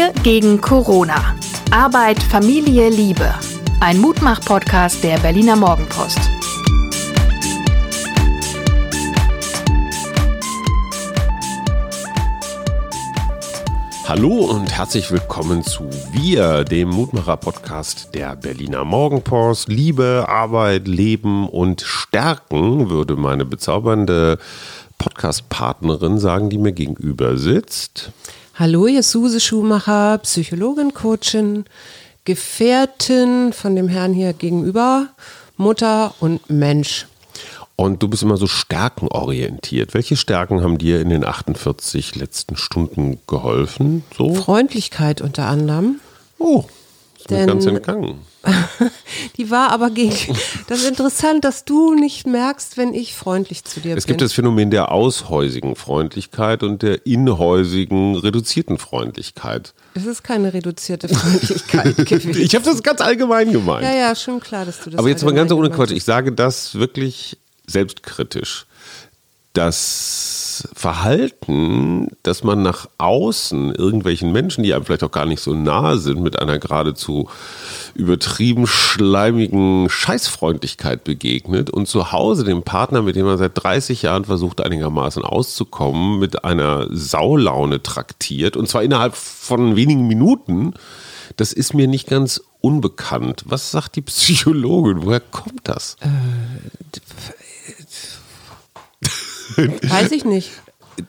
Wir gegen Corona. Arbeit, Familie, Liebe. Ein Mutmach-Podcast der Berliner Morgenpost. Hallo und herzlich willkommen zu Wir, dem Mutmacher-Podcast der Berliner Morgenpost. Liebe, Arbeit, Leben und Stärken, würde meine bezaubernde Podcast-Partnerin sagen, die mir gegenüber sitzt. Hallo, ihr Suse Schumacher, Psychologin, Coachin, Gefährtin von dem Herrn hier gegenüber, Mutter und Mensch. Und du bist immer so stärkenorientiert. Welche Stärken haben dir in den 48 letzten Stunden geholfen? So? Freundlichkeit unter anderem. Oh, ist mir ganz entgangen. Die war aber gegen. Das ist interessant, dass du nicht merkst, wenn ich freundlich zu dir Es bin. gibt das Phänomen der aushäusigen Freundlichkeit und der inhäusigen reduzierten Freundlichkeit. es ist keine reduzierte Freundlichkeit. Ich habe das ganz allgemein gemeint. ja, ja, schon klar, dass du das. Aber jetzt mal ganz ohne Quatsch. Ich sage das wirklich selbstkritisch. Das Verhalten, dass man nach außen irgendwelchen Menschen, die einem vielleicht auch gar nicht so nahe sind, mit einer geradezu übertrieben schleimigen Scheißfreundlichkeit begegnet und zu Hause dem Partner, mit dem man seit 30 Jahren versucht einigermaßen auszukommen, mit einer Saulaune traktiert und zwar innerhalb von wenigen Minuten, das ist mir nicht ganz unbekannt. Was sagt die Psychologin? Woher kommt das? ist. Weiß ich nicht.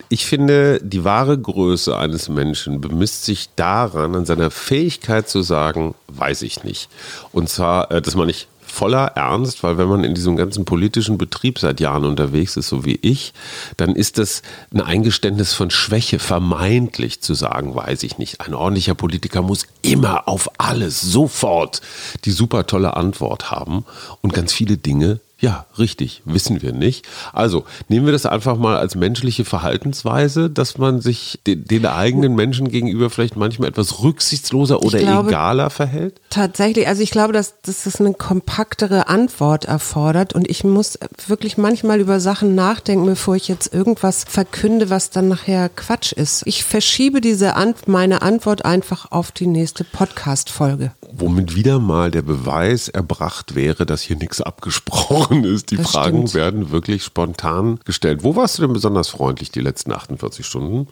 Ich finde, die wahre Größe eines Menschen bemisst sich daran, an seiner Fähigkeit zu sagen, weiß ich nicht. Und zwar, äh, das meine ich voller Ernst, weil wenn man in diesem ganzen politischen Betrieb seit Jahren unterwegs ist, so wie ich, dann ist das ein Eingeständnis von Schwäche, vermeintlich zu sagen, weiß ich nicht. Ein ordentlicher Politiker muss immer auf alles sofort die super tolle Antwort haben und ganz viele Dinge ja, richtig, wissen wir nicht. Also nehmen wir das einfach mal als menschliche Verhaltensweise, dass man sich den, den eigenen Menschen gegenüber vielleicht manchmal etwas rücksichtsloser oder glaube- egaler verhält. Tatsächlich, also ich glaube, dass, dass das eine kompaktere Antwort erfordert und ich muss wirklich manchmal über Sachen nachdenken, bevor ich jetzt irgendwas verkünde, was dann nachher Quatsch ist. Ich verschiebe diese Ant meine Antwort einfach auf die nächste Podcast-Folge. Womit wieder mal der Beweis erbracht wäre, dass hier nichts abgesprochen ist. Die Das Fragen stimmt. werden wirklich spontan gestellt. Wo warst du denn besonders freundlich die letzten 48 Stunden?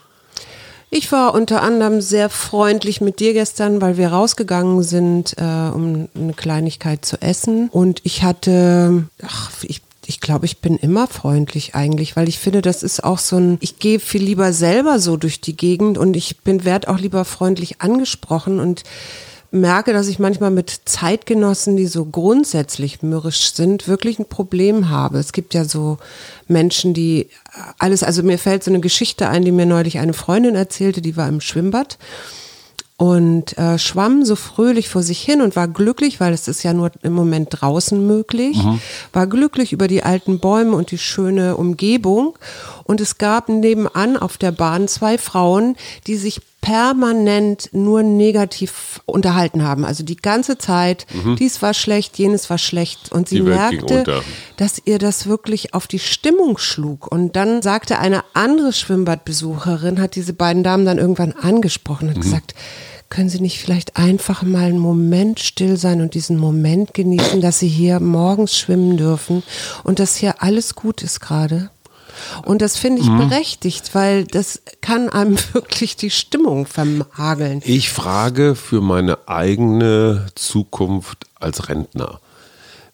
Ich war unter anderem sehr freundlich mit dir gestern, weil wir rausgegangen sind, äh, um eine Kleinigkeit zu essen. Und ich hatte, ach, ich ich glaube, ich bin immer freundlich eigentlich, weil ich finde, das ist auch so ein, ich gehe viel lieber selber so durch die Gegend und ich bin, werd auch lieber freundlich angesprochen und merke, dass ich manchmal mit Zeitgenossen, die so grundsätzlich mürrisch sind, wirklich ein Problem habe. Es gibt ja so Menschen, die alles, also mir fällt so eine Geschichte ein, die mir neulich eine Freundin erzählte, die war im Schwimmbad und äh, schwamm so fröhlich vor sich hin und war glücklich, weil es ist ja nur im Moment draußen möglich, war glücklich über die alten Bäume und die schöne Umgebung. Und es gab nebenan auf der Bahn zwei Frauen, die sich permanent nur negativ unterhalten haben. Also die ganze Zeit, dies war schlecht, jenes war schlecht. Und sie Die merkte, dass ihr das wirklich auf die Stimmung schlug. Und dann sagte eine andere Schwimmbadbesucherin, hat diese beiden Damen dann irgendwann angesprochen, hat gesagt, können Sie nicht vielleicht einfach mal einen Moment still sein und diesen Moment genießen, dass Sie hier morgens schwimmen dürfen und dass hier alles gut ist gerade? Und das finde ich berechtigt, weil das kann einem wirklich die Stimmung verhageln. Ich frage für meine eigene Zukunft als Rentner.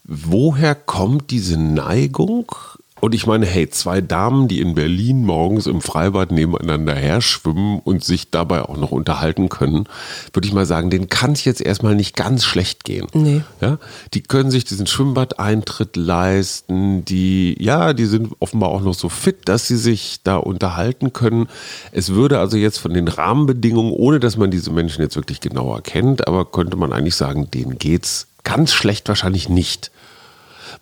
Woher kommt diese Neigung? Und ich meine, hey, zwei Damen, die in Berlin morgens im Freibad nebeneinander her schwimmen und sich dabei auch noch unterhalten können, würde ich mal sagen, denen kann es jetzt erstmal nicht ganz schlecht gehen. Nee. Ja, die können sich diesen Schwimmbadeintritt leisten, die, ja, die sind offenbar auch noch so fit, dass sie sich da unterhalten können. Es würde also jetzt von den Rahmenbedingungen, ohne dass man diese Menschen jetzt wirklich genauer kennt, aber könnte man eigentlich sagen, denen geht's ganz schlecht wahrscheinlich nicht.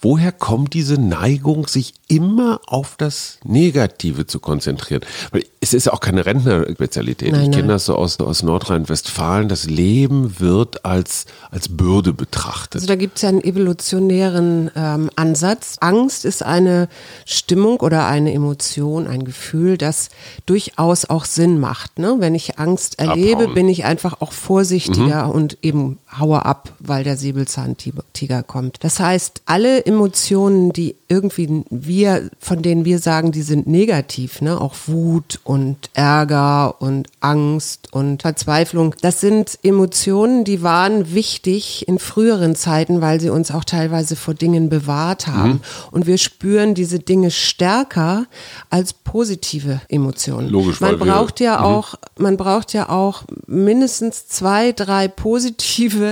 Woher kommt diese Neigung, sich immer auf das Negative zu konzentrieren? Weil es ist auch keine Rentnerspezialität. Nein, ich kenne das so aus, aus Nordrhein-Westfalen. Das Leben wird als, als Bürde betrachtet. Also da gibt es ja einen evolutionären ähm, Ansatz. Angst ist eine Stimmung oder eine Emotion, ein Gefühl, das durchaus auch Sinn macht. Ne? Wenn ich Angst erlebe, Abhauen. bin ich einfach auch vorsichtiger und eben haue ab, weil der Säbelzahntiger kommt. Das heißt, alle Emotionen, die irgendwie wir, von denen wir sagen, die sind negativ, ne? auch Wut und Ärger und Angst und Verzweiflung, das sind Emotionen, die waren wichtig in früheren Zeiten, weil sie uns auch teilweise vor Dingen bewahrt haben. Und wir spüren diese Dinge stärker als positive Emotionen. Logisch, man braucht ja auch, man braucht ja auch mindestens zwei, drei positive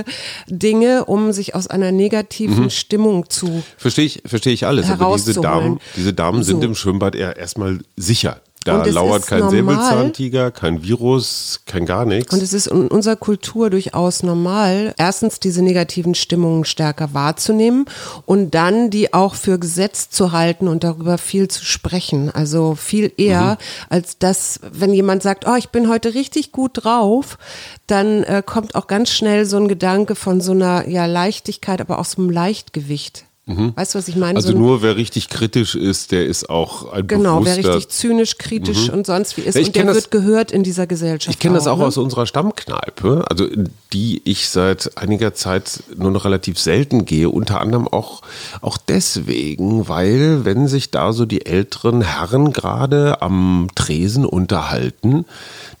Dinge, um sich aus einer negativen Stimmung zu Verstehe ich, verstehe ich alles. Aber diese herauszuholen. Damen, diese Damen sind So. im Schwimmbad eher erstmal sicher. Da lauert kein normal. Säbelzahntiger, kein Virus, kein gar nichts. Und es ist in unserer Kultur durchaus normal, erstens diese negativen Stimmungen stärker wahrzunehmen und dann die auch für Gesetz zu halten und darüber viel zu sprechen. Also viel eher, als dass, wenn jemand sagt, oh, ich bin heute richtig gut drauf, dann äh, kommt auch ganz schnell so ein Gedanke von so einer ja, Leichtigkeit, aber auch so einem Leichtgewicht. Weißt du, was ich meine? also so nur wer richtig kritisch ist, der ist auch ein Genau, wer richtig zynisch, kritisch und sonst wie ist. Ja, und der das- wird gehört in dieser Gesellschaft. Ich kenne das auch ne? aus unserer Stammkneipe, also in die ich seit einiger Zeit nur noch relativ selten gehe, unter anderem auch, auch deswegen, weil wenn sich da so die älteren Herren gerade am Tresen unterhalten,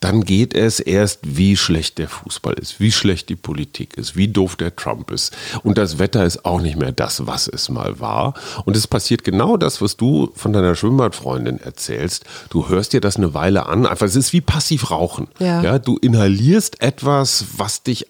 dann geht es erst, wie schlecht der Fußball ist, wie schlecht die Politik ist, wie doof der Trump ist. Und das Wetter ist auch nicht mehr das, was es mal war. Und es passiert genau das, was du von deiner Schwimmbadfreundin erzählst. Du hörst dir das eine Weile an, einfach, es ist wie passiv rauchen. Ja. Ja, du inhalierst etwas, was dich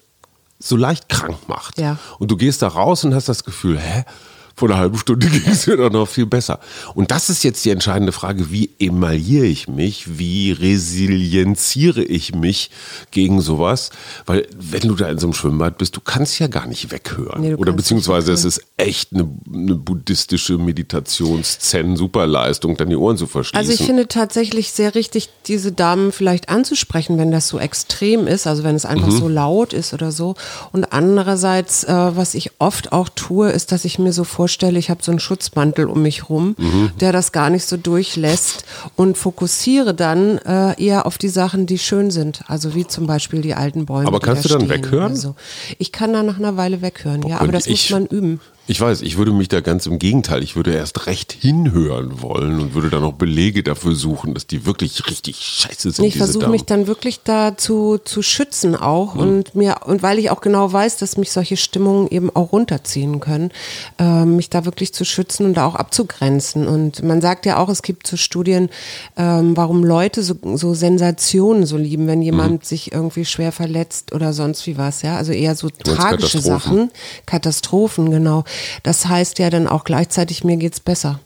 so leicht krank macht. Ja. Und du gehst da raus und hast das Gefühl, hä? Vor einer halben Stunde ging es mir doch noch viel besser. Und das ist jetzt die entscheidende Frage, wie emailliere ich mich, wie resilienziere ich mich gegen sowas? Weil wenn du da in so einem Schwimmbad bist, du kannst ja gar nicht weghören. Nee, Oder beziehungsweise es ist echt eine, eine buddhistische Meditations-Zen-Superleistung, dann die Ohren zu verschließen. Also ich finde tatsächlich sehr richtig, diese Damen vielleicht anzusprechen, wenn das so extrem ist, also wenn es einfach Mhm. so laut ist oder so. Und andererseits, äh, was ich oft auch tue, ist, dass ich mir so vorstelle, ich habe so einen Schutzmantel um mich rum, Mhm. der das gar nicht so durchlässt und fokussiere dann äh, eher auf die Sachen, die schön sind. Also wie zum Beispiel die alten Bäume. Aber kannst du dann stehen weghören? oder So. Ich kann da nach einer Weile weghören, ja, aber das muss ich- man üben. Ich weiß, ich würde mich da ganz im Gegenteil, ich würde erst recht hinhören wollen und würde dann auch Belege dafür suchen, dass die wirklich richtig scheiße sind. Ich versuche mich dann wirklich dazu zu schützen Mhm. auch und mir und weil ich auch genau weiß, dass mich solche Stimmungen eben auch runterziehen können, äh, mich da wirklich zu schützen und da auch abzugrenzen. Und man sagt ja auch, es gibt so Studien, ähm, warum Leute so, so Sensationen so lieben, wenn jemand Mhm. sich irgendwie schwer verletzt oder sonst wie was, ja. Also eher so tragische Katastrophen? Sachen, Katastrophen, genau. Das heißt ja dann auch gleichzeitig, mir geht's besser.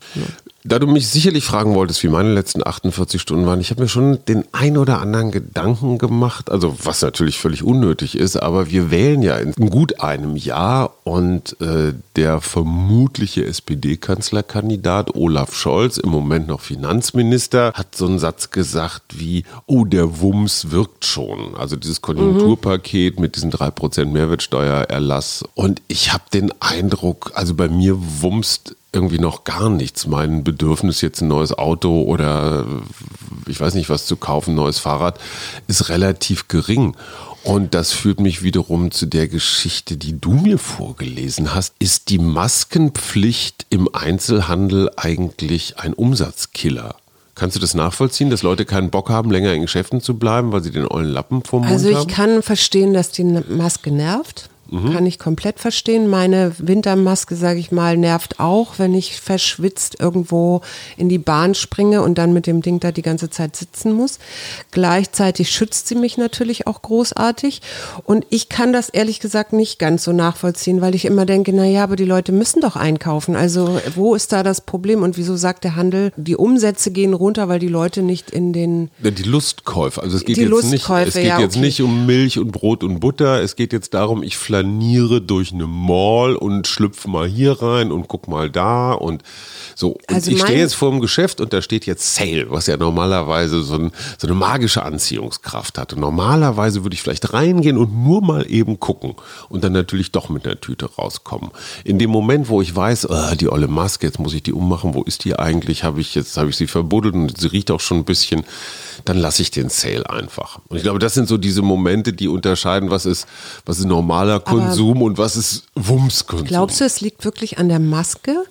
Da du mich sicherlich fragen wolltest, wie meine letzten 48 Stunden waren, ich habe mir schon den ein oder anderen Gedanken gemacht, also was natürlich völlig unnötig ist, aber wir wählen ja in gut einem Jahr und äh, der vermutliche SPD-Kanzlerkandidat Olaf Scholz, im Moment noch Finanzminister, hat so einen Satz gesagt wie, oh, der Wumms wirkt schon. Also dieses Konjunkturpaket mit diesen 3% Mehrwertsteuererlass. Und ich habe den Eindruck, also bei mir wumst irgendwie noch gar nichts. Mein Bedürfnis, jetzt ein neues Auto oder ich weiß nicht was zu kaufen, ein neues Fahrrad, ist relativ gering. Und das führt mich wiederum zu der Geschichte, die du mir vorgelesen hast. Ist die Maskenpflicht im Einzelhandel eigentlich ein Umsatzkiller? Kannst du das nachvollziehen, dass Leute keinen Bock haben, länger in Geschäften zu bleiben, weil sie den ollen Lappen vom Mund Also ich haben? kann verstehen, dass die Maske nervt. Mhm. Kann ich komplett verstehen. Meine Wintermaske, sage ich mal, nervt auch, wenn ich verschwitzt irgendwo in die Bahn springe und dann mit dem Ding da die ganze Zeit sitzen muss. Gleichzeitig schützt sie mich natürlich auch großartig. Und ich kann das ehrlich gesagt nicht ganz so nachvollziehen, weil ich immer denke, na ja, aber die Leute müssen doch einkaufen. Also wo ist da das Problem und wieso sagt der Handel, die Umsätze gehen runter, weil die Leute nicht in den Die Lustkäufe. Also es geht jetzt nicht, es geht ja, jetzt okay. nicht um Milch und Brot und Butter. Es geht jetzt darum, ich flankiere flaniere durch eine Mall und schlüpfe mal hier rein und guck mal da und so. Und Also ich stehe jetzt vor dem Geschäft und da steht jetzt Sale, was ja normalerweise so, ein, so eine magische Anziehungskraft hat. Und normalerweise würde ich vielleicht reingehen und nur mal eben gucken und dann natürlich doch mit einer Tüte rauskommen. In dem Moment, wo ich weiß, äh, die olle Maske, jetzt muss ich die ummachen, wo ist die eigentlich? Habe ich jetzt, habe ich sie verbuddelt und sie riecht auch schon ein bisschen, dann lasse ich den Sale einfach. Und ich glaube, das sind so diese Momente, die unterscheiden, was ist, was ist normaler Konsum und was ist Wumskonsum. Glaubst du, es liegt wirklich an der Maske?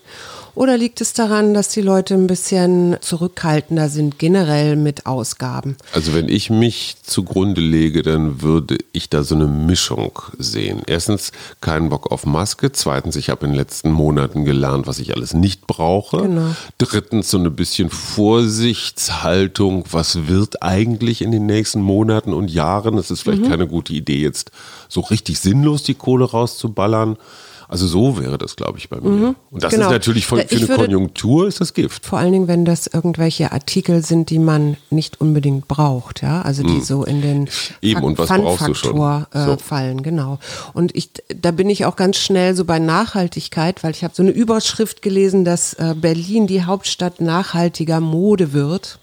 Oder liegt es daran, dass die Leute ein bisschen zurückhaltender sind, generell mit Ausgaben? Also wenn ich mich zugrunde lege, dann würde ich da so eine Mischung sehen. Erstens keinen Bock auf Maske. Zweitens, ich habe in den letzten Monaten gelernt, was ich alles nicht brauche. Genau. Drittens, so eine bisschen Vorsichtshaltung. Was wird eigentlich in den nächsten Monaten und Jahren? Es ist vielleicht Mhm. keine gute Idee, jetzt so richtig sinnlos die Kohle rauszuballern. Also so wäre das, glaube ich, bei mir. Und das Genau. ist natürlich für, für eine würde- Konjunktur ist das Gift. Vor allen Dingen, wenn das irgendwelche Artikel sind, die man nicht unbedingt braucht, ja, also die so in den. Eben, und was brauchst du schon? Äh, So. fallen, genau. Und ich, da bin ich auch ganz schnell so bei Nachhaltigkeit, weil ich habe so eine Überschrift gelesen, dass äh, Berlin die Hauptstadt nachhaltiger Mode wird,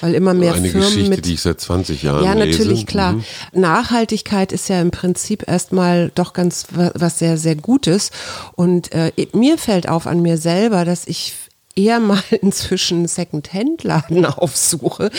weil immer mehr Eine Firmen Geschichte, mit die ich seit 20 Jahren ja, lese. natürlich, klar. Mhm. Nachhaltigkeit ist ja im Prinzip erstmal doch ganz wa- was sehr, sehr Gutes. Und äh, mir fällt auf an mir selber, dass ich eher mal inzwischen Second-Hand-Laden aufsuche,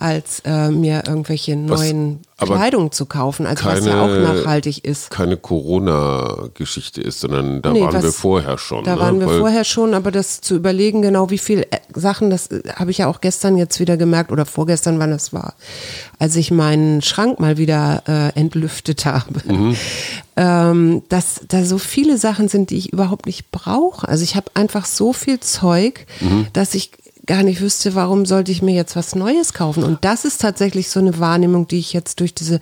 als äh, mir irgendwelche neuen aber Kleidung zu kaufen, also was ja keine- auch nachhaltig ist. keine Corona-Geschichte ist, sondern da Nee, waren was- wir vorher schon. Da ne? waren wir Weil vorher schon, aber das zu überlegen, genau wie viel äh, Sachen, das äh, habe ich ja auch gestern jetzt wieder gemerkt oder vorgestern, wann das war, als ich meinen Schrank mal wieder äh, entlüftet habe, Mhm. ähm, dass da so viele Sachen sind, die ich überhaupt nicht brauche. Also ich habe einfach so viel Zeug, Mhm. dass ich gar nicht wüsste, warum sollte ich mir jetzt was Neues kaufen. Und das ist tatsächlich so eine Wahrnehmung, die ich jetzt durch diese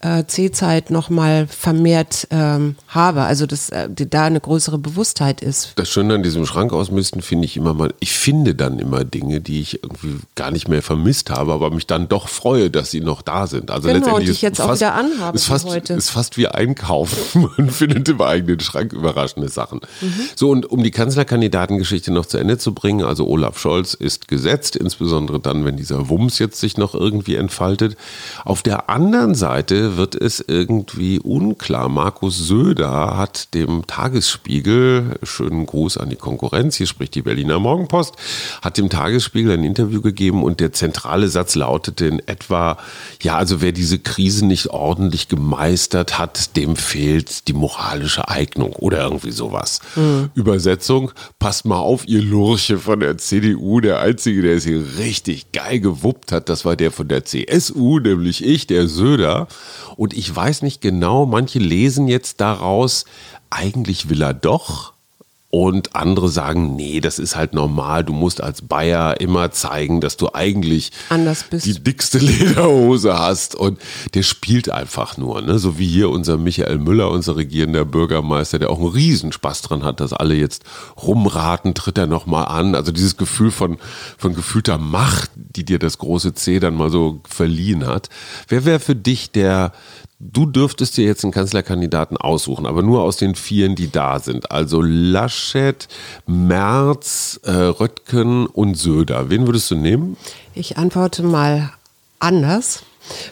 äh, C-Zeit nochmal vermehrt ähm, habe. Also dass äh, da eine größere Bewusstheit ist. Das Schöne an diesem Schrank ausmisten finde ich immer mal, ich finde dann immer Dinge, die ich irgendwie gar nicht mehr vermisst habe, aber mich dann doch freue, dass sie noch da sind. Also Genau, letztendlich und ich ist jetzt auch fast, wieder anhabe Ist fast, heute. ist fast wie einkaufen. Man findet im eigenen Schrank überraschende Sachen. Mhm. So, und um die Kanzlerkandidatengeschichte noch zu Ende zu bringen, also Olaf Scholz ist gesetzt, insbesondere dann, wenn dieser Wumms jetzt sich noch irgendwie entfaltet. Auf der anderen Seite wird es irgendwie unklar. Markus Söder hat dem Tagesspiegel, schönen Gruß an die Konkurrenz, hier spricht die Berliner Morgenpost, hat dem Tagesspiegel ein Interview gegeben und der zentrale Satz lautete in etwa, ja, also wer diese Krise nicht ordentlich gemeistert hat, dem fehlt die moralische Eignung oder irgendwie sowas. Übersetzung, passt mal auf, ihr Lurche von der CDU, der Einzige, der es hier richtig geil gewuppt hat, das war der von der CSU, nämlich ich, der Söder. Und ich weiß nicht genau, manche lesen jetzt daraus, eigentlich will er doch. Und andere sagen, nee, das ist halt normal. Du musst als Bayer immer zeigen, dass du eigentlich Anders bist. die dickste Lederhose hast. Und der spielt einfach nur. Ne? So wie hier unser Michael Müller, unser regierender Bürgermeister, der auch einen Riesenspaß dran hat, dass alle jetzt rumraten, tritt er nochmal an. Also dieses Gefühl von, von gefühlter Macht, die dir das große C dann mal so verliehen hat. Wer wäre für dich der, Du dürftest dir jetzt einen Kanzlerkandidaten aussuchen, aber nur aus den vieren, die da sind. Also Laschet, Merz, äh, Röttgen und Söder. Wen würdest du nehmen? Ich antworte mal anders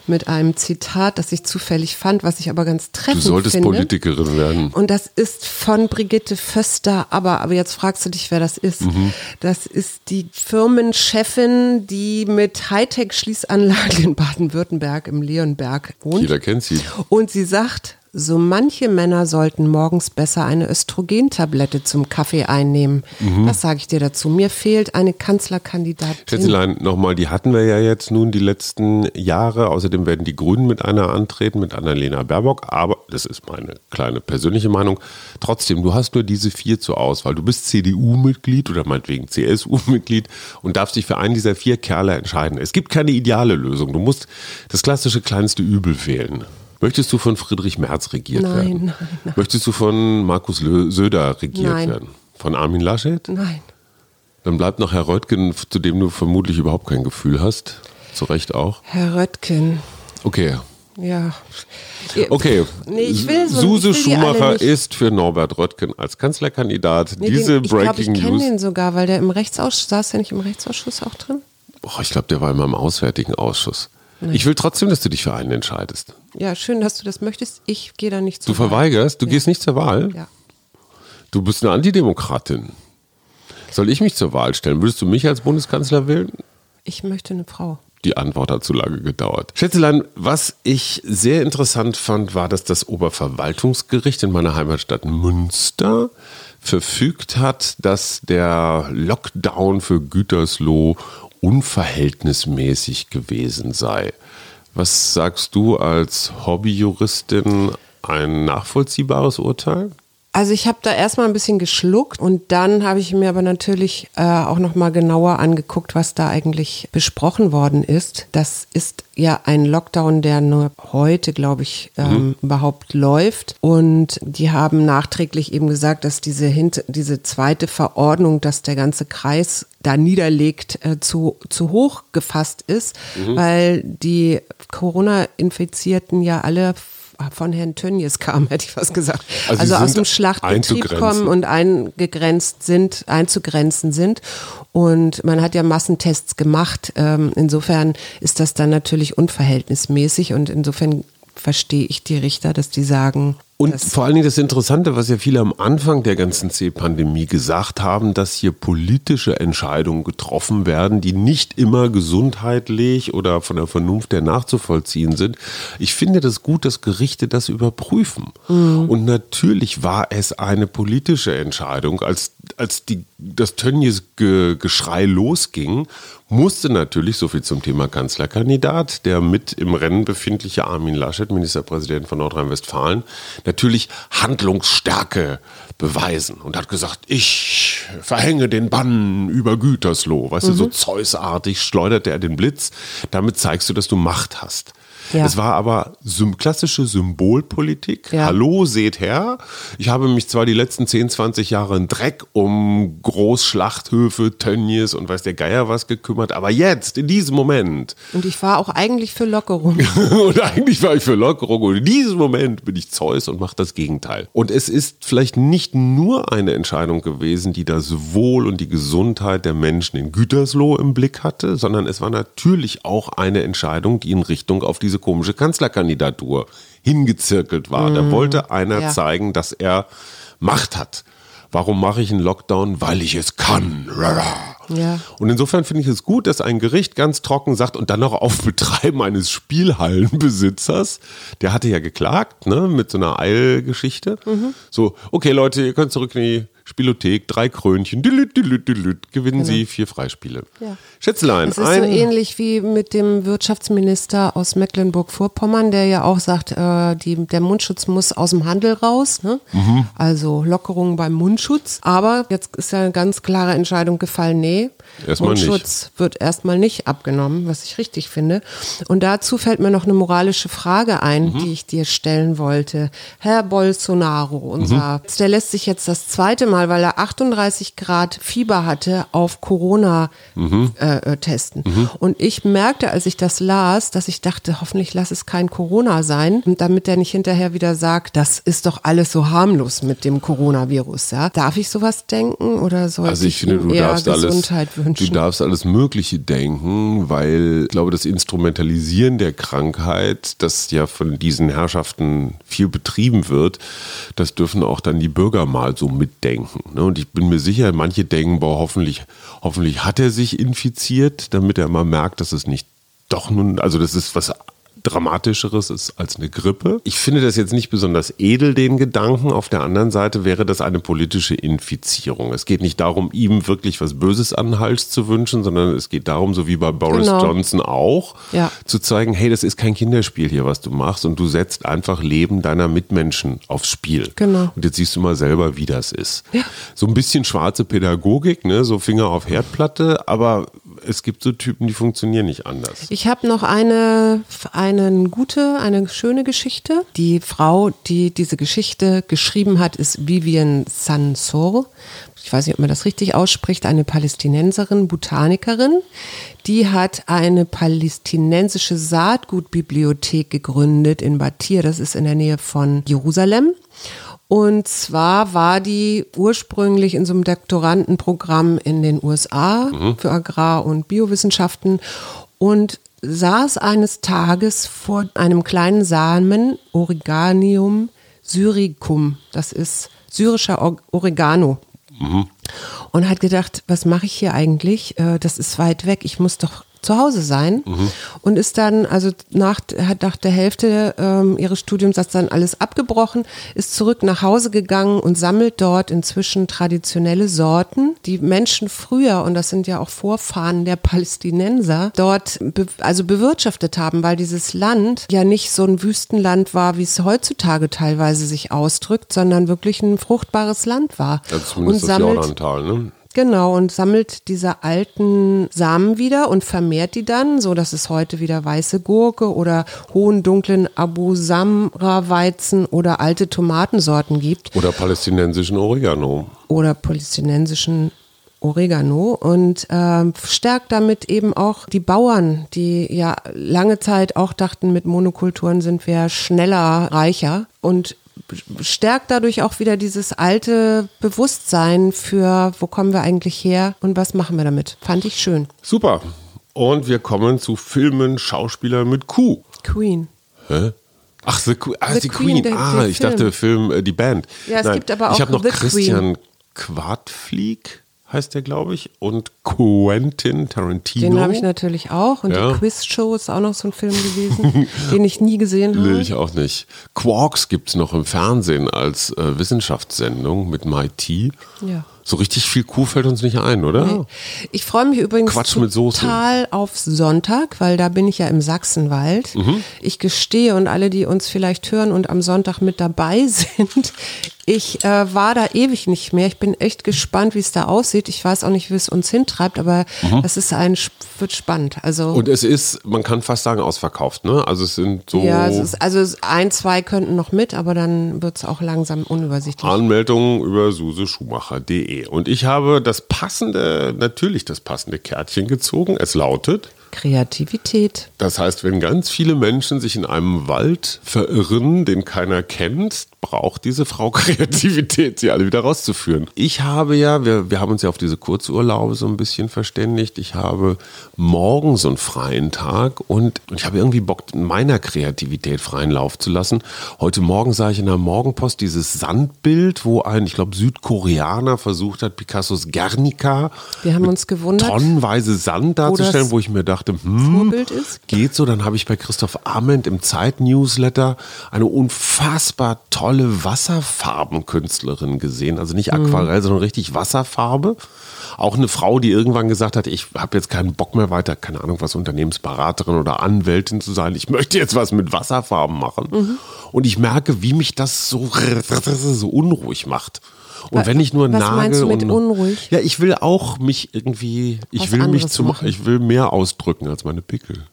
mit einem Zitat, das ich zufällig fand, was ich aber ganz Du treffend solltest finde. Politikerin werden. Und das ist von Brigitte Föster, aber, aber jetzt fragst du dich, wer das ist. Mhm. Das ist die Firmenchefin, die mit Hightech-Schließanlagen in Baden-Württemberg im Leonberg wohnt. Jeder kennt sie. Und sie sagt, so manche Männer sollten morgens besser eine Östrogentablette zum Kaffee einnehmen. Mhm. Was sage ich dir dazu? Mir fehlt eine Kanzlerkandidatin. Schätzelein, nochmal, die hatten wir ja jetzt nun die letzten Jahre. Außerdem werden die Grünen mit einer antreten, mit Annalena Baerbock. Aber, das ist meine kleine persönliche Meinung, trotzdem, du hast nur diese vier zur Auswahl. Du bist CDU-Mitglied oder meinetwegen CSU-Mitglied und darfst dich für einen dieser vier Kerle entscheiden. Es gibt keine ideale Lösung. Du musst das klassische kleinste Übel wählen. Möchtest du von Friedrich Merz regiert Nein, werden? nein, nein. Möchtest du von Markus Lö Söder regiert Nein. werden? Von Armin Laschet? Nein. Dann bleibt noch Herr Röttgen, zu dem du vermutlich überhaupt kein Gefühl hast. Zu Recht auch. Herr Röttgen. Okay, Ja. Okay, Nee, ich will so- Suse ich will Schumacher ist für Norbert Röttgen als Kanzlerkandidat. Nee, Diese den, ich glaube, Breaking ich kenne News. den sogar, weil der im Rechtsausschuss, saß der nicht im Rechtsausschuss auch drin? Boah, ich glaube, der war immer im Auswärtigen Ausschuss. Ich will trotzdem, dass du dich für einen entscheidest. Ja, schön, dass du das möchtest. Ich gehe da nicht zu. Du verweigerst, du gehst nicht zur Wahl. Ja. Du bist eine Antidemokratin. Soll ich mich zur Wahl stellen? Würdest du mich als Bundeskanzler wählen? Ich möchte eine Frau. Die Antwort hat zu lange gedauert. Schätzelein, was ich sehr interessant fand, war, dass das Oberverwaltungsgericht in meiner Heimatstadt Münster verfügt hat, dass der Lockdown für Gütersloh unverhältnismäßig gewesen sei. Was sagst du als Hobbyjuristin? Ein nachvollziehbares Urteil? Also ich habe da erstmal ein bisschen geschluckt und dann habe ich mir aber natürlich äh, auch noch mal genauer angeguckt, was da eigentlich besprochen worden ist. Das ist ja ein Lockdown, der nur heute, glaube ich, ähm, überhaupt läuft. Und die haben nachträglich eben gesagt, dass diese, hint diese zweite Verordnung, dass der ganze Kreis da niederlegt, äh, zu, zu hoch gefasst ist, weil die Corona-Infizierten ja alle von Herrn Tönnies kamen, hätte ich fast gesagt. Also Also, aus dem Schlachtbetrieb kommen und eingegrenzt sind, einzugrenzen sind. Und man hat ja Massentests gemacht. Ähm, insofern ist das dann natürlich unverhältnismäßig und insofern verstehe ich die Richter, dass die sagen, Und das vor allen Dingen das Interessante, was ja viele am Anfang der ganzen C-Pandemie gesagt haben, dass hier politische Entscheidungen getroffen werden, die nicht immer gesundheitlich oder von der Vernunft her nachzuvollziehen sind. Ich finde das gut, dass Gerichte das überprüfen. Und natürlich war es eine politische Entscheidung, als, als die, das Tönnies-Geschrei losging, musste natürlich, so viel zum Thema Kanzlerkandidat, der mit im Rennen befindliche Armin Laschet, Ministerpräsident von Nordrhein-Westfalen, natürlich Handlungsstärke beweisen und hat gesagt, ich verhänge den Bann über Gütersloh. Weißt du, so Zeusartig schleuderte er den Blitz. Damit zeigst du, dass du Macht hast. Ja. Es war aber klassische Symbolpolitik. Ja. Hallo, seht her. Ich habe mich zwar die letzten 10, 20 Jahre in Dreck um Großschlachthöfe, Tönnies und weiß der Geier was gekümmert, aber jetzt, in diesem Moment, und ich war auch eigentlich für Lockerung. und eigentlich war ich für Lockerung und in diesem Moment bin ich Zeus und mache das Gegenteil. Und es ist vielleicht nicht nur eine Entscheidung gewesen, die das Wohl und die Gesundheit der Menschen in Gütersloh im Blick hatte, sondern es war natürlich auch eine Entscheidung, die in Richtung auf diese komische Kanzlerkandidatur hingezirkelt war. Da wollte einer Ja. zeigen, dass er Macht hat. Warum mache ich einen Lockdown? Weil ich es kann. Ja. Und insofern finde ich es gut, dass ein Gericht ganz trocken sagt und dann noch auf Betreiben eines Spielhallenbesitzers, der hatte ja geklagt, ne, mit so einer Eilgeschichte. Mhm. So, okay Leute, ihr könnt zurück in die Spielothek, drei Krönchen, dilüt, dilüt, dilüt, gewinnen Sie vier Freispiele. Genau. Ja. Schätzelein, Es ist ein, so ähnlich wie mit dem Wirtschaftsminister aus Mecklenburg-Vorpommern, der ja auch sagt, äh, die, der Mundschutz muss aus dem Handel raus. Ne? Mhm. Also Lockerung beim Mundschutz. Aber jetzt ist ja eine ganz klare Entscheidung gefallen, nee, Erstmal nicht. Mundschutz wird erstmal nicht abgenommen, was ich richtig finde. Und dazu fällt mir noch eine moralische Frage ein, Mhm. die ich dir stellen wollte. Herr Bolsonaro, unser, Mhm. der lässt sich jetzt das zweite Mal, weil er 38 Grad Fieber hatte, auf Corona Mhm. äh, äh, testen. Und ich merkte, als ich das las, dass ich dachte, hoffentlich lass es kein Corona sein, damit er nicht hinterher wieder sagt, das ist doch alles so harmlos mit dem Coronavirus. Ja? Darf ich sowas denken oder soll Also ich finde, ihm du darfst alles, Gesundheit du wünschen? darfst alles Mögliche denken, weil ich glaube, das Instrumentalisieren der Krankheit, das ja von diesen Herrschaften viel betrieben wird, das dürfen auch dann die Bürger mal so mitdenken. ne? Und ich bin mir sicher, manche denken, boah, hoffentlich, hoffentlich hat er sich infiziert, damit er mal merkt, dass es nicht doch nun, also das ist was Dramatischeres ist als eine Grippe. Ich finde das jetzt nicht besonders edel, den Gedanken. Auf der anderen Seite wäre das eine politische Infizierung. Es geht nicht darum, ihm wirklich was Böses an den Hals zu wünschen, sondern es geht darum, so wie bei Boris Genau. Johnson auch, Ja. zu zeigen, hey, das ist kein Kinderspiel hier, was du machst und du setzt einfach Leben deiner Mitmenschen aufs Spiel. Genau. Und jetzt siehst du mal selber, wie das ist. So ein bisschen schwarze Pädagogik, ne? so Finger auf Herdplatte, aber es gibt so Typen, die funktionieren nicht anders. Ich habe noch eine, eine gute, eine schöne Geschichte. Die Frau, die diese Geschichte geschrieben hat, ist Vivian Sansor. Ich weiß nicht, ob man das richtig ausspricht, eine Palästinenserin, Botanikerin. Die hat eine palästinensische Saatgutbibliothek gegründet in Batir. Das ist in der Nähe von Jerusalem. Und zwar war die ursprünglich in so einem Doktorandenprogramm in den USA mhm. für Agrar- und Biowissenschaften und saß eines Tages vor einem kleinen Samen Oreganium syricum. Das ist syrischer Oregano. Mhm. Und hat gedacht, was mache ich hier eigentlich? Äh, das ist weit weg. Ich muss doch zu Hause sein mhm. und ist dann, also nach, hat nach der Hälfte ähm, ihres Studiums das dann alles abgebrochen, ist zurück nach Hause gegangen und sammelt dort inzwischen traditionelle Sorten, die Menschen früher, und das sind ja auch Vorfahren der Palästinenser, dort be also bewirtschaftet haben, weil dieses Land ja nicht so ein Wüstenland war, wie es heutzutage teilweise sich ausdrückt, sondern wirklich ein fruchtbares Land war. Ja, und das sammelt, Jordantal, ne? Genau, und sammelt diese alten Samen wieder und vermehrt die dann, so dass es heute wieder weiße Gurke oder hohen dunklen Abu Samra Weizen oder alte Tomatensorten gibt. Oder palästinensischen Oregano. Oder palästinensischen Oregano und äh, stärkt damit eben auch die Bauern, die ja lange Zeit auch dachten, mit Monokulturen sind wir schneller, reicher und stärkt dadurch auch wieder dieses alte Bewusstsein für, wo kommen wir eigentlich her und was machen wir damit. Fand ich schön. Super. Und wir kommen zu Filmen, Schauspielern mit Q. Queen. Hä? Ach, The, ah, The, die Queen. Queen. ah, ich Film. dachte Film, äh, die Band. Ja, es Nein, gibt aber auch Ich habe noch The Christian Quadflieg heißt der, glaube ich, und Quentin Tarantino. Den habe ich natürlich auch. Und ja. die Quiz-Show ist auch noch so ein Film gewesen, den ich nie gesehen habe. Nee, ich auch nicht. Quarks gibt es noch im Fernsehen als äh, Wissenschaftssendung mit MIT. Ja. So richtig viel Kuh fällt uns nicht ein, oder? Nee. Ich freue mich übrigens Quatsch total auf Sonntag, weil da bin ich ja im Sachsenwald. Mhm. Ich gestehe und alle, die uns vielleicht hören und am Sonntag mit dabei sind, ich äh, war da ewig nicht mehr. Ich bin echt gespannt, wie es da aussieht. Ich weiß auch nicht, wie es uns hintreibt, aber mhm. es ist ein wird spannend. Also und es ist, man kann fast sagen, ausverkauft. Ne? Also es sind so. Ja, es ist, also ein, zwei könnten noch mit, aber dann wird es auch langsam unübersichtlich. Anmeldungen über suseschumacher.de. Und ich habe das passende, natürlich das passende Kärtchen gezogen. Es lautet Kreativität. Das heißt, wenn ganz viele Menschen sich in einem Wald verirren, den keiner kennt, braucht diese Frau Kreativität, sie alle wieder rauszuführen. Ich habe ja, wir, wir haben uns ja auf diese Kurzurlaube so ein bisschen verständigt. Ich habe morgen so einen freien Tag und ich habe irgendwie Bock, meiner Kreativität freien Lauf zu lassen. Heute Morgen sah ich in der Morgenpost dieses Sandbild, wo ein, ich glaube, Südkoreaner versucht hat, Picassos Guernica. Wir haben uns gewundert. Tonnenweise Sand darzustellen, wo ich mir dachte, dachte, hm, Vorbild ist. geht so. Dann habe ich bei Christoph Arment im Zeit-Newsletter eine unfassbar tolle Wasserfarbenkünstlerin gesehen. Also nicht Aquarell, mhm. sondern richtig Wasserfarbe. Auch eine Frau, die irgendwann gesagt hat, ich habe jetzt keinen Bock mehr weiter, keine Ahnung, was Unternehmensberaterin oder Anwältin zu sein. Ich möchte jetzt was mit Wasserfarben machen. Mhm. Und ich merke, wie mich das so, so unruhig macht. Und wenn ich nur Was nagel du mit und unruhig? ja, ich will auch mich irgendwie, ich Was will mich zum, machen. ich will mehr ausdrücken als meine Pickel.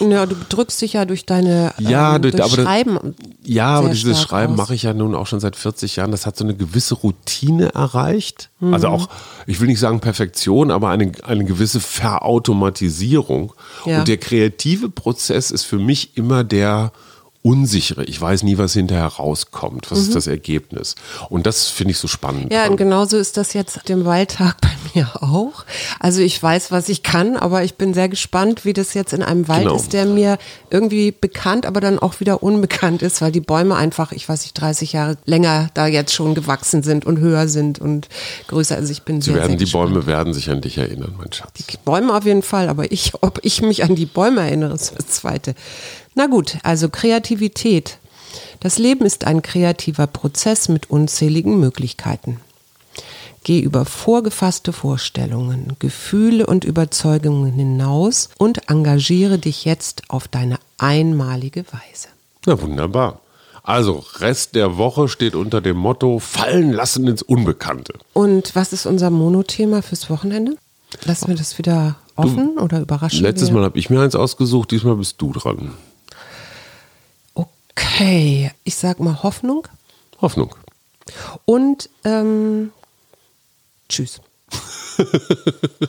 Ja, du drückst dich ja durch deine ja, ähm, durch, durch Schreiben. Das, ja, aber dieses Schreiben mache ich ja nun auch schon seit 40 Jahren. Das hat so eine gewisse Routine erreicht. Mhm. Also auch, ich will nicht sagen Perfektion, aber eine, eine gewisse Verautomatisierung. Ja. Und der kreative Prozess ist für mich immer der, unsichere. Ich weiß nie, was hinterher rauskommt. Was mhm. ist das Ergebnis? Und das finde ich so spannend. Ja, und genauso ist das jetzt dem Waldtag bei mir auch. Also ich weiß, was ich kann, aber ich bin sehr gespannt, wie das jetzt in einem Wald genau. ist, der mir irgendwie bekannt, aber dann auch wieder unbekannt ist, weil die Bäume einfach, ich weiß nicht, 30 Jahre länger da jetzt schon gewachsen sind und höher sind und größer. Also ich bin Sie sehr, werden, sehr Die Bäume werden sich an dich erinnern, mein Schatz. Die Bäume auf jeden Fall, aber ich, ob ich mich an die Bäume erinnere, ist das Zweite. Na gut, also Kreativität. Das Leben ist ein kreativer Prozess mit unzähligen Möglichkeiten. Geh über vorgefasste Vorstellungen, Gefühle und Überzeugungen hinaus und engagiere dich jetzt auf deine einmalige Weise. Na wunderbar. Also, Rest der Woche steht unter dem Motto Fallen lassen ins Unbekannte. Und was ist unser Monothema fürs Wochenende? Lassen wir das wieder offen oder überraschen Letztes wir? Mal habe ich mir eins ausgesucht, diesmal bist du dran. Okay, ich sag mal Hoffnung Hoffnung. und ähm, tschüss.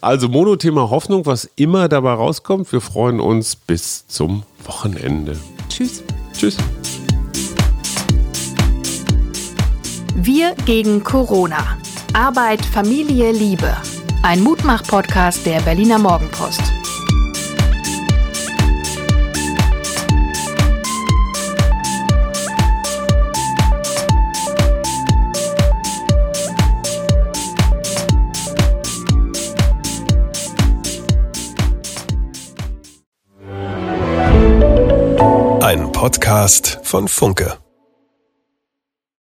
Also Monothema Hoffnung, was immer dabei rauskommt. Wir freuen uns bis zum Wochenende. Tschüss. Tschüss. Wir gegen Corona. Arbeit, Familie, Liebe. Ein Mutmach-Podcast der Berliner Morgenpost. Podcast von Funke.